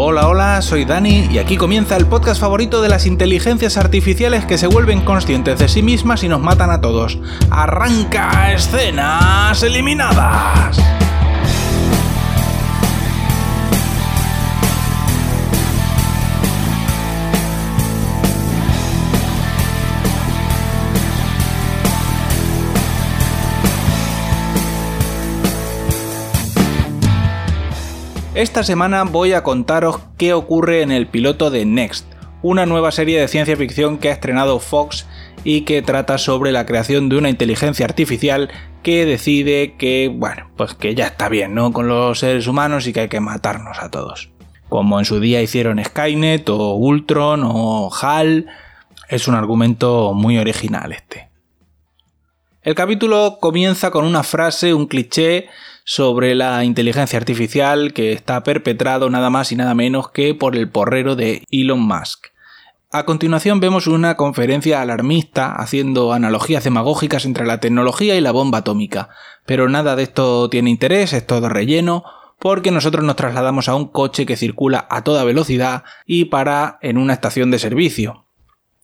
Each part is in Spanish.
Hola, hola, soy Dani y aquí comienza el podcast favorito de las inteligencias artificiales que se vuelven conscientes de sí mismas y nos matan a todos. ¡Arranca escenas eliminadas! Esta semana voy a contaros qué ocurre en el piloto de Next, una nueva serie de ciencia ficción que ha estrenado Fox y que trata sobre la creación de una inteligencia artificial que decide que, bueno, pues que ya está bien, ¿no? Con los seres humanos y que hay que matarnos a todos. Como en su día hicieron Skynet o Ultron o HAL, es un argumento muy original este. El capítulo comienza con una frase, un cliché sobre la inteligencia artificial que está perpetrado nada más y nada menos que por el porrero de Elon Musk. A continuación vemos una conferencia alarmista haciendo analogías demagógicas entre la tecnología y la bomba atómica, pero nada de esto tiene interés, es todo relleno, porque nosotros nos trasladamos a un coche que circula a toda velocidad y para en una estación de servicio.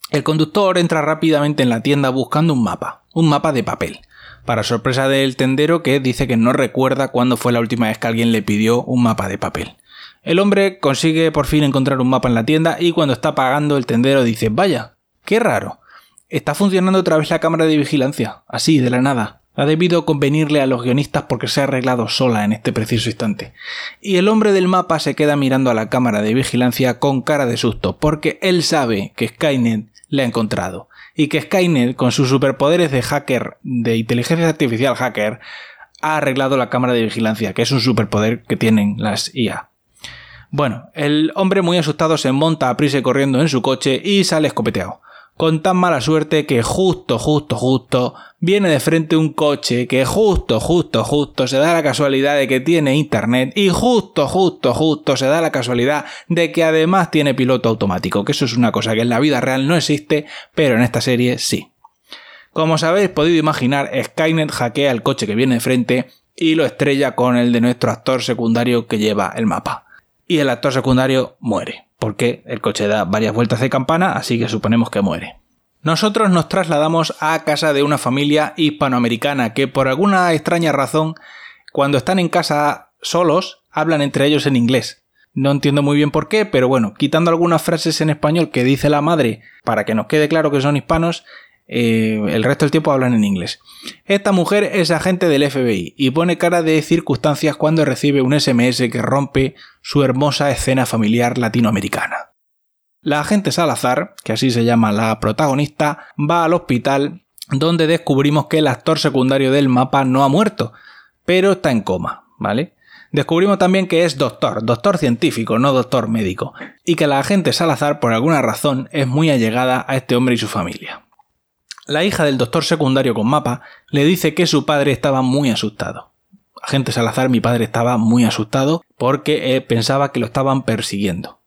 El conductor entra rápidamente en la tienda buscando un mapa, un mapa de papel para sorpresa del tendero que dice que no recuerda cuándo fue la última vez que alguien le pidió un mapa de papel. El hombre consigue por fin encontrar un mapa en la tienda y cuando está pagando el tendero dice, vaya, qué raro, está funcionando otra vez la cámara de vigilancia, así, de la nada. Ha debido convenirle a los guionistas porque se ha arreglado sola en este preciso instante. Y el hombre del mapa se queda mirando a la cámara de vigilancia con cara de susto, porque él sabe que Skynet le ha encontrado y que Skynet, con sus superpoderes de hacker, de inteligencia artificial hacker, ha arreglado la cámara de vigilancia, que es un superpoder que tienen las IA. Bueno, el hombre muy asustado se monta a prisa corriendo en su coche y sale escopeteado con tan mala suerte que justo, justo, justo viene de frente un coche que justo, justo, justo se da la casualidad de que tiene internet y justo, justo, justo se da la casualidad de que además tiene piloto automático, que eso es una cosa que en la vida real no existe, pero en esta serie sí. Como os habéis podido imaginar, Skynet hackea el coche que viene de frente y lo estrella con el de nuestro actor secundario que lleva el mapa. Y el actor secundario muere porque el coche da varias vueltas de campana, así que suponemos que muere. Nosotros nos trasladamos a casa de una familia hispanoamericana que por alguna extraña razón, cuando están en casa solos, hablan entre ellos en inglés. No entiendo muy bien por qué, pero bueno, quitando algunas frases en español que dice la madre para que nos quede claro que son hispanos, eh, el resto del tiempo hablan en inglés. Esta mujer es agente del FBI y pone cara de circunstancias cuando recibe un SMS que rompe su hermosa escena familiar latinoamericana. La agente Salazar, que así se llama la protagonista, va al hospital donde descubrimos que el actor secundario del mapa no ha muerto, pero está en coma, ¿vale? Descubrimos también que es doctor, doctor científico, no doctor médico, y que la agente Salazar por alguna razón es muy allegada a este hombre y su familia. La hija del doctor secundario con mapa le dice que su padre estaba muy asustado. Agente Salazar, mi padre estaba muy asustado porque pensaba que lo estaban persiguiendo.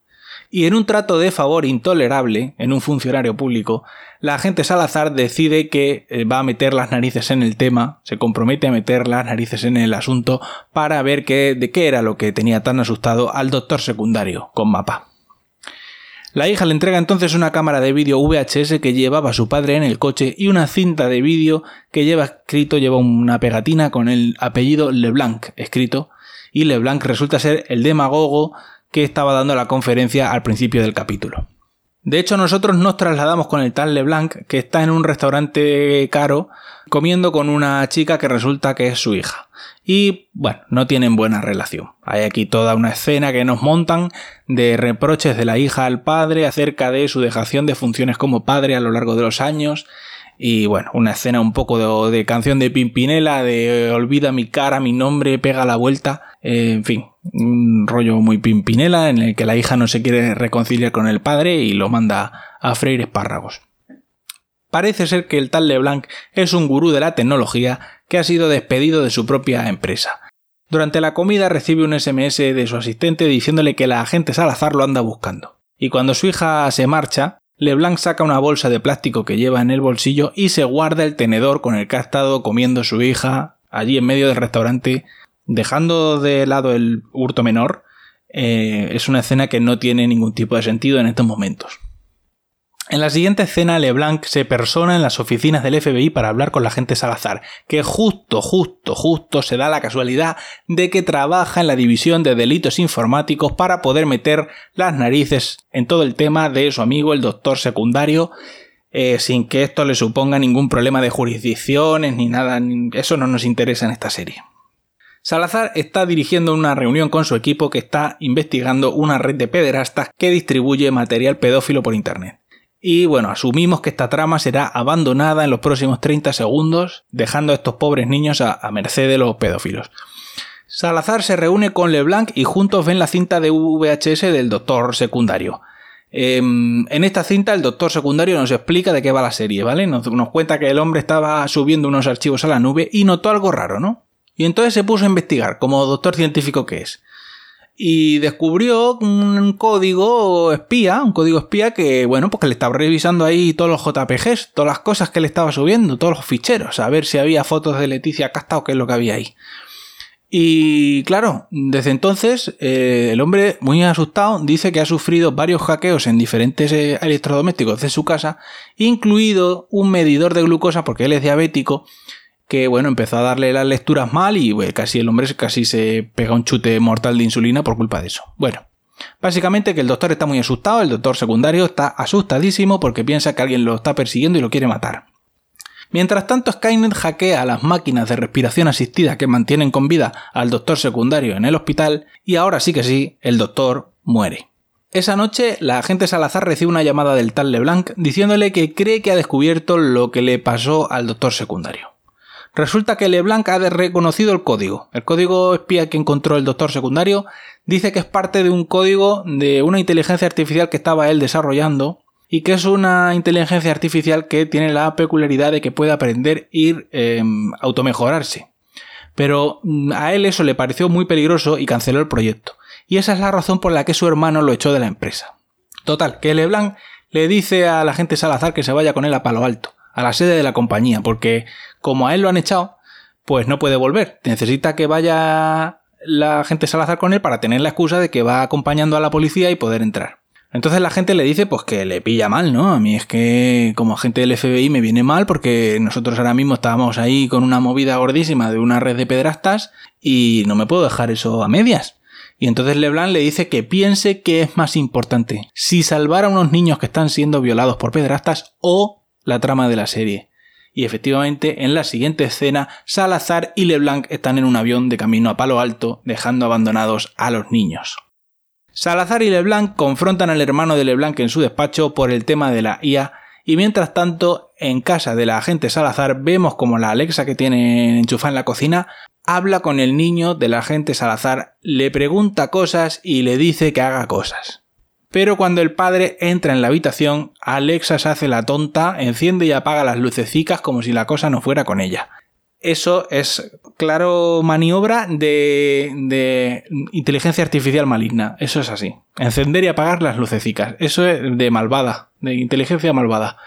Y en un trato de favor intolerable en un funcionario público, la agente Salazar decide que eh, va a meter las narices en el tema, se compromete a meter las narices en el asunto para ver qué, de qué era lo que tenía tan asustado al doctor secundario con mapa. La hija le entrega entonces una cámara de vídeo VHS que llevaba su padre en el coche y una cinta de vídeo que lleva escrito, lleva una pegatina con el apellido LeBlanc escrito, y LeBlanc resulta ser el demagogo que estaba dando la conferencia al principio del capítulo. De hecho, nosotros nos trasladamos con el tal LeBlanc, que está en un restaurante caro, comiendo con una chica que resulta que es su hija. Y bueno, no tienen buena relación. Hay aquí toda una escena que nos montan de reproches de la hija al padre acerca de su dejación de funciones como padre a lo largo de los años. Y bueno, una escena un poco de, canción de Pimpinela, de olvida mi cara, mi nombre, pega la vuelta. Eh, en fin, un rollo muy pimpinela en el que la hija no se quiere reconciliar con el padre y lo manda a freír espárragos. Parece ser que el tal LeBlanc es un gurú de la tecnología que ha sido despedido de su propia empresa. Durante la comida recibe un SMS de su asistente diciéndole que la agente Salazar lo anda buscando. Y cuando su hija se marcha, LeBlanc saca una bolsa de plástico que lleva en el bolsillo y se guarda el tenedor con el que ha estado comiendo su hija allí en medio del restaurante dejando de lado el hurto menor eh, es una escena que no tiene ningún tipo de sentido en estos momentos. En la siguiente escena, LeBlanc se persona en las oficinas del FBI para hablar con la gente Salazar, que justo, justo, justo se da la casualidad de que trabaja en la división de delitos informáticos para poder meter las narices en todo el tema de su amigo el doctor secundario, eh, sin que esto le suponga ningún problema de jurisdicciones ni nada, eso no nos interesa en esta serie. Salazar está dirigiendo una reunión con su equipo que está investigando una red de pederastas que distribuye material pedófilo por Internet. Y bueno, asumimos que esta trama será abandonada en los próximos 30 segundos, dejando a estos pobres niños a, merced de los pedófilos. Salazar se reúne con LeBlanc y juntos ven la cinta de VHS del doctor secundario. Em, en esta cinta el doctor secundario nos explica de qué va la serie, ¿vale? Nos, nos, cuenta que el hombre estaba subiendo unos archivos a la nube y notó algo raro, ¿no? Y entonces se puso a investigar, como doctor científico que es y descubrió un código espía, un código espía que, bueno, pues que le estaba revisando ahí todos los JPGs, todas las cosas que le estaba subiendo, todos los ficheros, a ver si había fotos de Leticia Casta o qué es lo que había ahí. Y claro, desde entonces eh, el hombre, muy asustado, dice que ha sufrido varios hackeos en diferentes eh, electrodomésticos de su casa, incluido un medidor de glucosa porque él es diabético que bueno, empezó a darle las lecturas mal y casi el hombre casi se pega un chute mortal de insulina por culpa de eso. Bueno, básicamente que el doctor está muy asustado, el doctor secundario está asustadísimo porque piensa que alguien lo está persiguiendo y lo quiere matar. Mientras tanto, Skynet hackea las máquinas de respiración asistida que mantienen con vida al doctor secundario en el hospital y ahora sí que sí, el doctor muere. Esa noche, la agente Salazar recibe una llamada del tal LeBlanc diciéndole que cree que ha descubierto lo que le pasó al doctor secundario. Resulta que LeBlanc ha reconocido el código. El código espía que encontró el doctor secundario dice que es parte de un código de una inteligencia artificial que estaba él desarrollando y que es una inteligencia artificial que tiene la peculiaridad de que puede aprender ir eh, automejorarse. Pero mm, a él eso le pareció muy peligroso y canceló el proyecto. Y esa es la razón por la que su hermano lo echó de la empresa. Total, que LeBlanc le dice a la gente Salazar que se vaya con él a Palo Alto a la sede de la compañía, porque como a él lo han echado, pues no puede volver. Necesita que vaya la gente Salazar con él para tener la excusa de que va acompañando a la policía y poder entrar. Entonces la gente le dice pues que le pilla mal, ¿no? A mí es que como agente del FBI me viene mal porque nosotros ahora mismo estábamos ahí con una movida gordísima de una red de pedrastas y no me puedo dejar eso a medias. Y entonces Leblanc le dice que piense que es más importante, si salvar a unos niños que están siendo violados por pedrastas o la trama de la serie. Y efectivamente, en la siguiente escena, Salazar y LeBlanc están en un avión de camino a Palo Alto, dejando abandonados a los niños. Salazar y LeBlanc confrontan al hermano de LeBlanc en su despacho por el tema de la IA, y mientras tanto, en casa de la agente Salazar, vemos como la Alexa que tiene enchufada en la cocina habla con el niño del agente Salazar, le pregunta cosas y le dice que haga cosas. Pero cuando el padre entra en la habitación, Alexa se hace la tonta, enciende y apaga las lucecicas como si la cosa no fuera con ella. Eso es claro maniobra de, de, inteligencia artificial maligna. Eso es así. Encender y apagar las lucecicas. Eso es de malvada, de inteligencia malvada.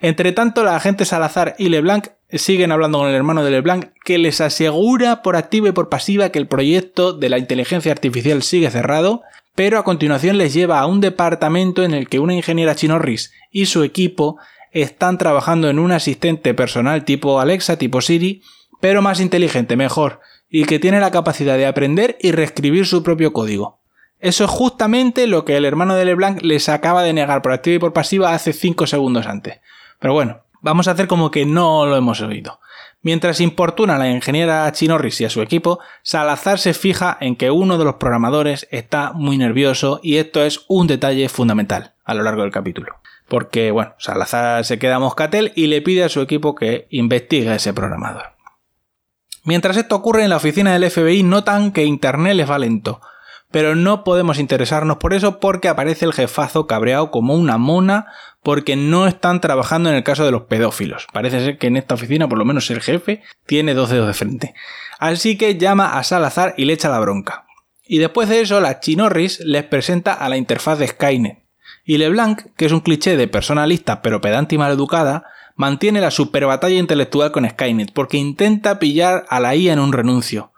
Entre tanto, la agente Salazar y LeBlanc siguen hablando con el hermano de LeBlanc que les asegura por activa y por pasiva que el proyecto de la inteligencia artificial sigue cerrado pero a continuación les lleva a un departamento en el que una ingeniera Chinorris y su equipo están trabajando en un asistente personal tipo Alexa, tipo Siri, pero más inteligente, mejor, y que tiene la capacidad de aprender y reescribir su propio código. Eso es justamente lo que el hermano de LeBlanc les acaba de negar por activa y por pasiva hace 5 segundos antes. Pero bueno, vamos a hacer como que no lo hemos oído. Mientras importuna a la ingeniera Chinorris y a su equipo, Salazar se fija en que uno de los programadores está muy nervioso y esto es un detalle fundamental a lo largo del capítulo. Porque, bueno, Salazar se queda moscatel y le pide a su equipo que investigue a ese programador. Mientras esto ocurre en la oficina del FBI notan que Internet les va lento, pero no podemos interesarnos por eso porque aparece el jefazo cabreado como una mona porque no están trabajando en el caso de los pedófilos. Parece ser que en esta oficina, por lo menos el jefe, tiene dos dedos de frente. Así que llama a Salazar y le echa la bronca. Y después de eso, la Chinorris les presenta a la interfaz de Skynet. Y LeBlanc, que es un cliché de persona lista pero pedante y maleducada, mantiene la super batalla intelectual con Skynet porque intenta pillar a la IA en un renuncio.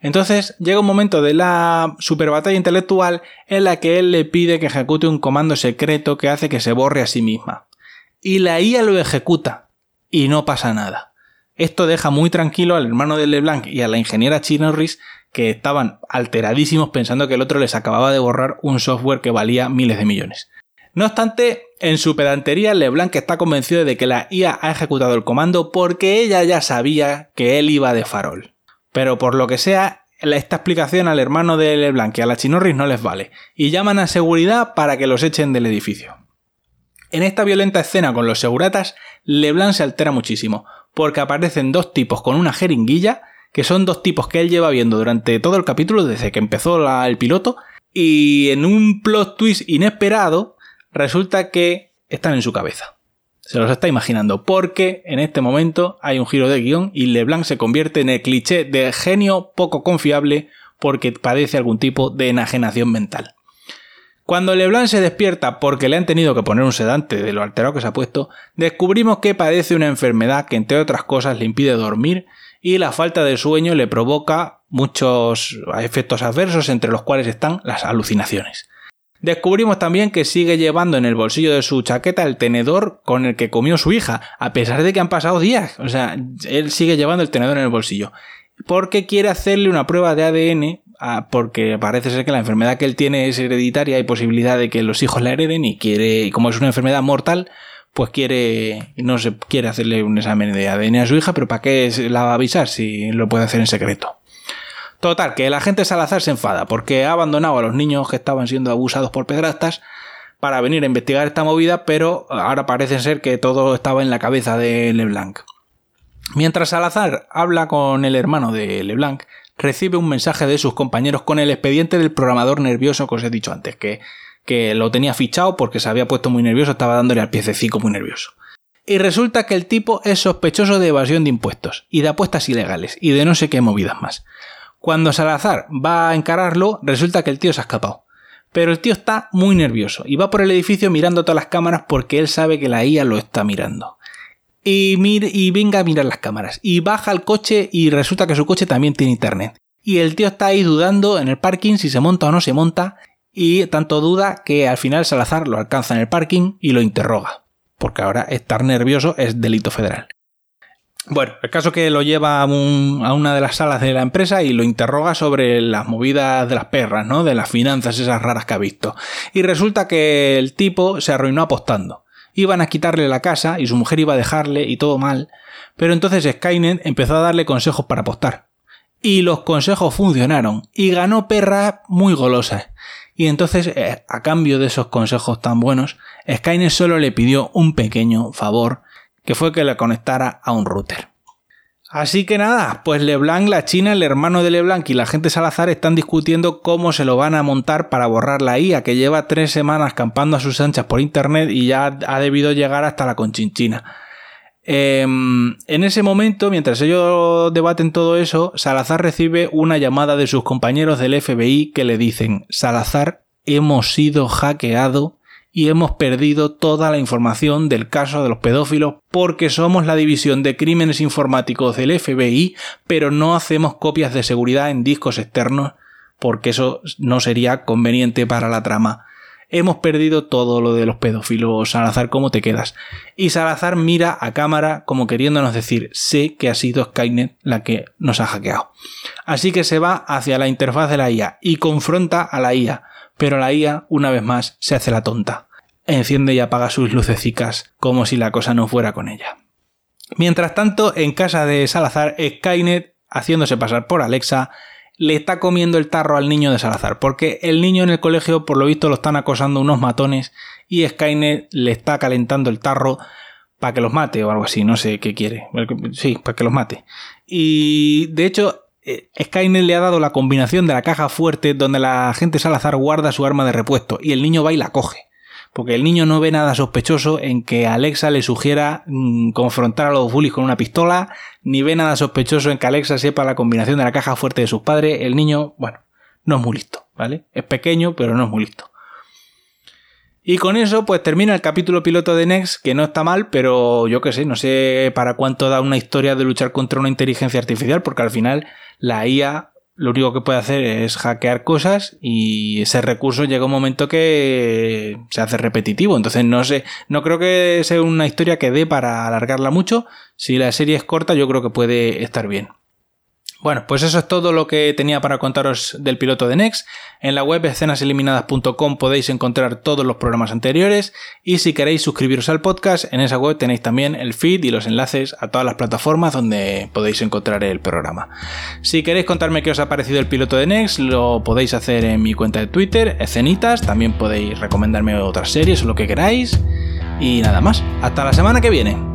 Entonces llega un momento de la super batalla intelectual en la que él le pide que ejecute un comando secreto que hace que se borre a sí misma. Y la IA lo ejecuta y no pasa nada. Esto deja muy tranquilo al hermano de LeBlanc y a la ingeniera Chinorris que estaban alteradísimos pensando que el otro les acababa de borrar un software que valía miles de millones. No obstante, en su pedantería, LeBlanc está convencido de que la IA ha ejecutado el comando porque ella ya sabía que él iba de farol. Pero por lo que sea, esta explicación al hermano de LeBlanc y a la Chinorris no les vale, y llaman a seguridad para que los echen del edificio. En esta violenta escena con los seguratas, LeBlanc se altera muchísimo, porque aparecen dos tipos con una jeringuilla, que son dos tipos que él lleva viendo durante todo el capítulo desde que empezó el piloto, y en un plot twist inesperado, resulta que están en su cabeza. Se los está imaginando, porque en este momento hay un giro de guion y LeBlanc se convierte en el cliché de genio poco confiable porque padece algún tipo de enajenación mental. Cuando LeBlanc se despierta porque le han tenido que poner un sedante de lo alterado que se ha puesto, descubrimos que padece una enfermedad que entre otras cosas le impide dormir y la falta de sueño le provoca muchos efectos adversos entre los cuales están las alucinaciones. Descubrimos también que sigue llevando en el bolsillo de su chaqueta el tenedor con el que comió su hija, a pesar de que han pasado días. O sea, él sigue llevando el tenedor en el bolsillo. Porque quiere hacerle una prueba de ADN, ah, porque parece ser que la enfermedad que él tiene es hereditaria, hay posibilidad de que los hijos la hereden y quiere, como es una enfermedad mortal, pues quiere, no se quiere hacerle un examen de ADN a su hija, pero ¿para qué la va a avisar si lo puede hacer en secreto? Total, que el agente Salazar se enfada porque ha abandonado a los niños que estaban siendo abusados por pedrastas para venir a investigar esta movida, pero ahora parece ser que todo estaba en la cabeza de Leblanc. Mientras Salazar habla con el hermano de Leblanc, recibe un mensaje de sus compañeros con el expediente del programador nervioso que os he dicho antes, que, que lo tenía fichado porque se había puesto muy nervioso, estaba dándole al piececico muy nervioso. Y resulta que el tipo es sospechoso de evasión de impuestos y de apuestas ilegales y de no sé qué movidas más. Cuando Salazar va a encararlo, resulta que el tío se ha escapado. Pero el tío está muy nervioso y va por el edificio mirando todas las cámaras porque él sabe que la IA lo está mirando. Y, y venga a mirar las cámaras. Y baja al coche y resulta que su coche también tiene internet. Y el tío está ahí dudando en el parking si se monta o no se monta. Y tanto duda que al final Salazar lo alcanza en el parking y lo interroga. Porque ahora estar nervioso es delito federal. Bueno, el caso que lo lleva a, una de las salas de la empresa y lo interroga sobre las movidas de las perras, ¿no? De las finanzas esas raras que ha visto. Y resulta que el tipo se arruinó apostando. Iban a quitarle la casa y su mujer iba a dejarle y todo mal. Pero entonces Skynet empezó a darle consejos para apostar. Y los consejos funcionaron. Y ganó perras muy golosas. Y entonces, eh, a cambio de esos consejos tan buenos, Skynet solo le pidió un pequeño favor que fue que le conectara a un router. Así que nada, pues Leblanc, la China, el hermano de Leblanc y la gente Salazar están discutiendo cómo se lo van a montar para borrar la IA, que lleva tres semanas campando a sus anchas por internet y ya ha debido llegar hasta la conchinchina. Em, en ese momento, mientras ellos debaten todo eso, Salazar recibe una llamada de sus compañeros del FBI que le dicen, Salazar, hemos sido hackeado y hemos perdido toda la información del caso de los pedófilos porque somos la división de crímenes informáticos del FBI, pero no hacemos copias de seguridad en discos externos porque eso no sería conveniente para la trama. Hemos perdido todo lo de los pedófilos. Salazar, ¿cómo te quedas? Y Salazar mira a cámara como queriéndonos decir, sé que ha sido Skynet la que nos ha hackeado. Así que se va hacia la interfaz de la IA y confronta a la IA pero la IA, una vez más, se hace la tonta. Enciende y apaga sus lucecicas, como si la cosa no fuera con ella. Mientras tanto, en casa de Salazar, Skynet, haciéndose pasar por Alexa, le está comiendo el tarro al niño de Salazar, porque el niño en el colegio, por lo visto, lo están acosando unos matones y Skynet le está calentando el tarro para que los mate o algo así, no sé qué quiere. Sí, para que los mate. Y de hecho, Skynet le ha dado la combinación de la caja fuerte donde la gente Salazar guarda su arma de repuesto y el niño va y la coge. Porque el niño no ve nada sospechoso en que Alexa le sugiera mm, confrontar a los bullies con una pistola, ni ve nada sospechoso en que Alexa sepa la combinación de la caja fuerte de sus padres. El niño, bueno, no es muy listo, ¿vale? Es pequeño, pero no es muy listo. Y con eso, pues termina el capítulo piloto de Next, que no está mal, pero yo qué sé, no sé para cuánto da una historia de luchar contra una inteligencia artificial, porque al final la IA lo único que puede hacer es hackear cosas y ese recurso llega un momento que se hace repetitivo. Entonces no sé, no creo que sea una historia que dé para alargarla mucho. Si la serie es corta, yo creo que puede estar bien. Bueno, pues eso es todo lo que tenía para contaros del piloto de Next. En la web escenaseliminadas.com podéis encontrar todos los programas anteriores y si queréis suscribiros al podcast, en esa web tenéis también el feed y los enlaces a todas las plataformas donde podéis encontrar el programa. Si queréis contarme qué os ha parecido el piloto de Next, lo podéis hacer en mi cuenta de Twitter, escenitas, también podéis recomendarme otras series o lo que queráis. Y nada más, hasta la semana que viene.